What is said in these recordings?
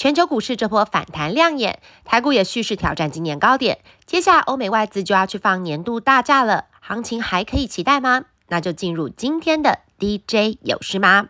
全球股市这波反弹亮眼，台股也蓄势挑战今年高点。接下欧美外资就要去放年度大假了，行情还可以期待吗？那就进入今天的 DJ 有事吗？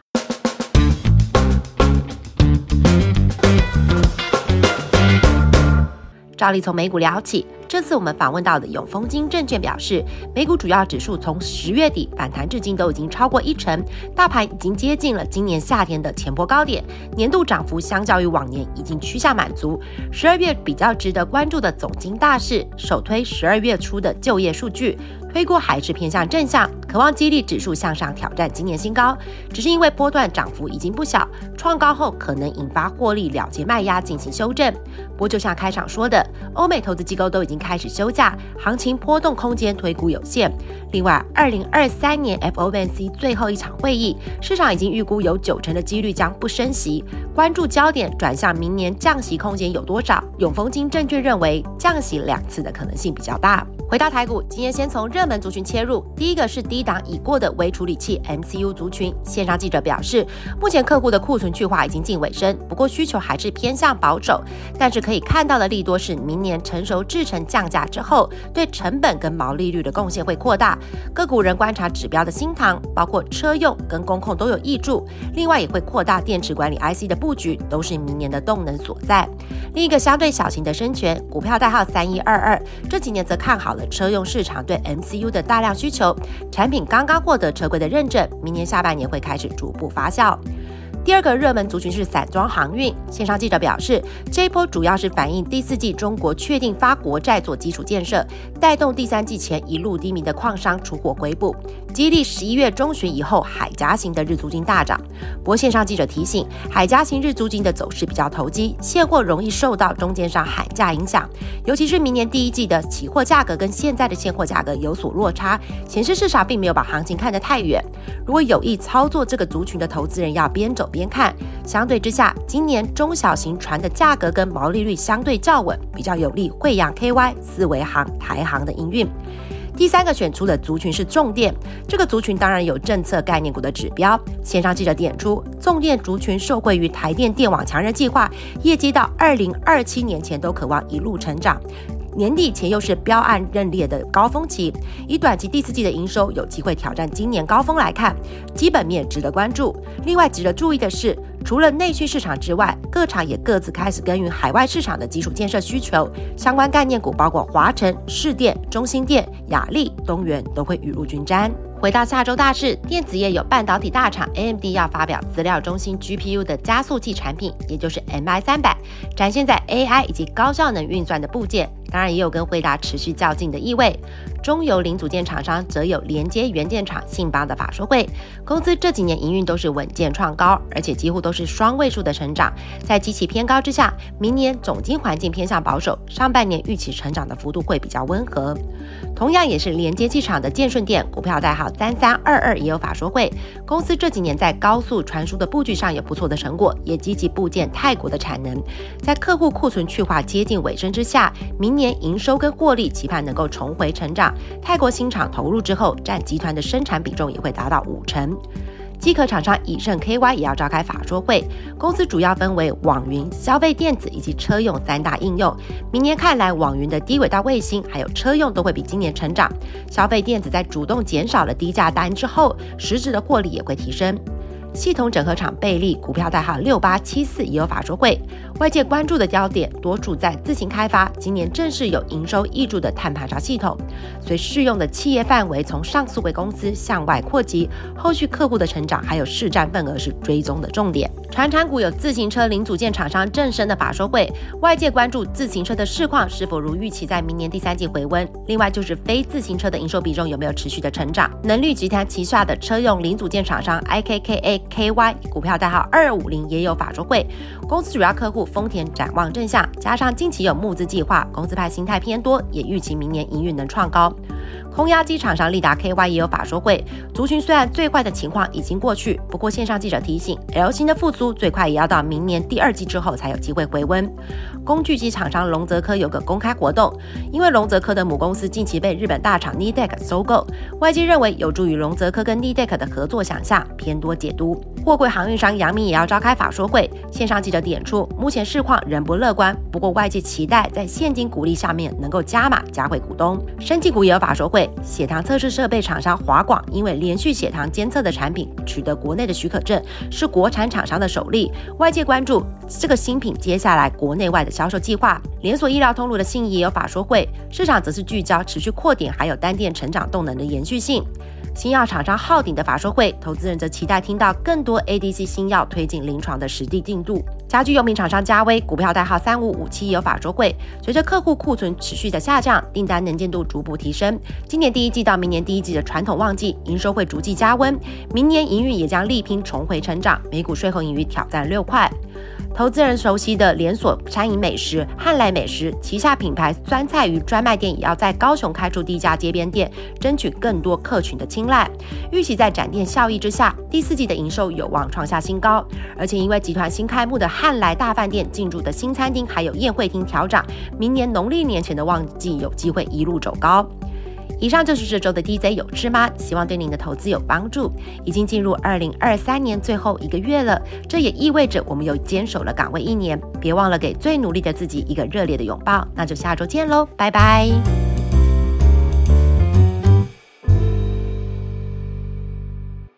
照例从美股聊起。这次我们访问到的永丰金证券表示，美股主要指数从十月底反弹至今都已经超过一成，大盘已经接近了今年夏天的前波高点，年度涨幅相较于往年已经趋向满足。十二月比较值得关注的总经大事，首推十二月初的就业数据。推估还是偏向正向，渴望激励指数向上挑战今年新高。只是因为波段涨幅已经不小，创高后可能引发获利了结卖压进行修正。不过就像开场说的，欧美投资机构都已经开始休假，行情波动空间推估有限。另外，二零二三年 FOMC 最后一场会议，市场已经预估有九成的几率将不升息，关注焦点转向明年降息空间有多少。永丰金证券认为降息两次的可能性比较大。回到台股，今天先从热门族群切入。第一个是低档已过的微处理器 MCU 族群。线上记者表示，目前客户的库存去化已经近尾声，不过需求还是偏向保守。但是可以看到的利多是，明年成熟制程降价之后，对成本跟毛利率的贡献会扩大。个股人观察指标的新塘，包括车用跟工控都有益助。另外也会扩大电池管理 IC 的布局，都是明年的动能所在。另一个相对小型的深全股票代号三一二二，这几年则看好。车用市场对 MCU 的大量需求，产品刚刚获得车规的认证，明年下半年会开始逐步发酵。第二个热门族群是散装航运。线上记者表示，这一波主要是反映第四季中国确定发国债做基础建设，带动第三季前一路低迷的矿商出货回补，激励十一月中旬以后海嘉型的日租金大涨。不过线上记者提醒，海嘉型日租金的走势比较投机，现货容易受到中间商喊价影响，尤其是明年第一季的期货价格跟现在的现货价格有所落差，显示市场并没有把行情看得太远。如果有意操作这个族群的投资人，要边走边。边看，相对之下，今年中小型船的价格跟毛利率相对较稳，比较有利惠阳 KY、四维航、台航的营运。第三个选出的族群是重电，这个族群当然有政策概念股的指标。线上记者点出，重电族群受惠于台电电网强人计划，业绩到二零二七年前都渴望一路成长。年底前又是标案认列的高峰期，以短期第四季的营收有机会挑战今年高峰来看，基本面值得关注。另外值得注意的是，除了内需市场之外，各厂也各自开始耕耘海外市场的基础建设需求，相关概念股包括华晨、市电、中兴电、雅力、东元都会雨露均沾。回到下周大事，电子业有半导体大厂 AMD 要发表资料中心 GPU 的加速器产品，也就是 MI 三百，展现在 AI 以及高效能运算的部件。当然也有跟惠达持续较劲的意味。中游零组件厂商则有连接元件厂信邦的法说会，公司这几年营运都是稳健创高，而且几乎都是双位数的成长。在机器偏高之下，明年总金环境偏向保守，上半年预期成长的幅度会比较温和。同样也是连接器厂的建顺电股票代号三三二二也有法说会，公司这几年在高速传输的布局上有不错的成果，也积极部件泰国的产能。在客户库存去化接近尾声之下，明年营收跟获利期盼能够重回成长。泰国新厂投入之后，占集团的生产比重也会达到五成。机壳厂商以盛 KY 也要召开法说会，公司主要分为网云、消费电子以及车用三大应用。明年看来，网云的低轨道卫星还有车用都会比今年成长。消费电子在主动减少了低价单之后，实质的获利也会提升。系统整合厂贝利股票代号六八七四也有法说会，外界关注的焦点多处在自行开发，今年正式有营收益注的碳排查系统，随适用的企业范围从上市为公司向外扩及，后续客户的成长还有市占份额是追踪的重点。传产股有自行车零组件厂商正升的法说会，外界关注自行车的市况是否如预期在明年第三季回温，另外就是非自行车的营收比重有没有持续的成长。能力集团旗下的车用零组件厂商 IKKA。KY 股票代号二五零也有法说会，公司主要客户丰田展望正向，加上近期有募资计划，公司派心态偏多，也预期明年营运能创高。空压机厂商利达 KY 也有法说会，族群虽然最坏的情况已经过去，不过线上记者提醒，L 型的复苏最快也要到明年第二季之后才有机会回温。工具机厂商龙泽科有个公开活动，因为龙泽科的母公司近期被日本大厂 Nidec 收购，外界认为有助于龙泽科跟 Nidec 的合作想象，偏多解读。货柜航运商杨明也要召开法说会，线上记者点出，目前市况仍不乐观，不过外界期待在现金股利下面能够加码加回股东。生技股也有法说会，血糖测试设备厂商华广因为连续血糖监测的产品取得国内的许可证，是国产厂商的首例，外界关注这个新品接下来国内外的销售计划。连锁医疗通路的信义也有法说会，市场则是聚焦持续扩点还有单店成长动能的延续性。新药厂商浩鼎的法说会，投资人则期待听到更多 ADC 新药推进临床的实地进度。家居用品厂商嘉威股票代号三五五七有法说会，随着客户库存持续的下降，订单能见度逐步提升。今年第一季到明年第一季的传统旺季，营收会逐季加温，明年营运也将力拼重回成长，每股税后盈余挑战六块。投资人熟悉的连锁餐饮美食汉来美食旗下品牌酸菜鱼专卖店也要在高雄开出第一家街边店，争取更多客群的青睐。预期在展店效益之下，第四季的营收有望创下新高。而且因为集团新开幕的汉来大饭店进驻的新餐厅还有宴会厅调整，明年农历年前的旺季有机会一路走高。以上就是这周的 DJ 有吃吗？希望对您的投资有帮助。已经进入二零二三年最后一个月了，这也意味着我们又坚守了岗位一年。别忘了给最努力的自己一个热烈的拥抱。那就下周见喽，拜拜。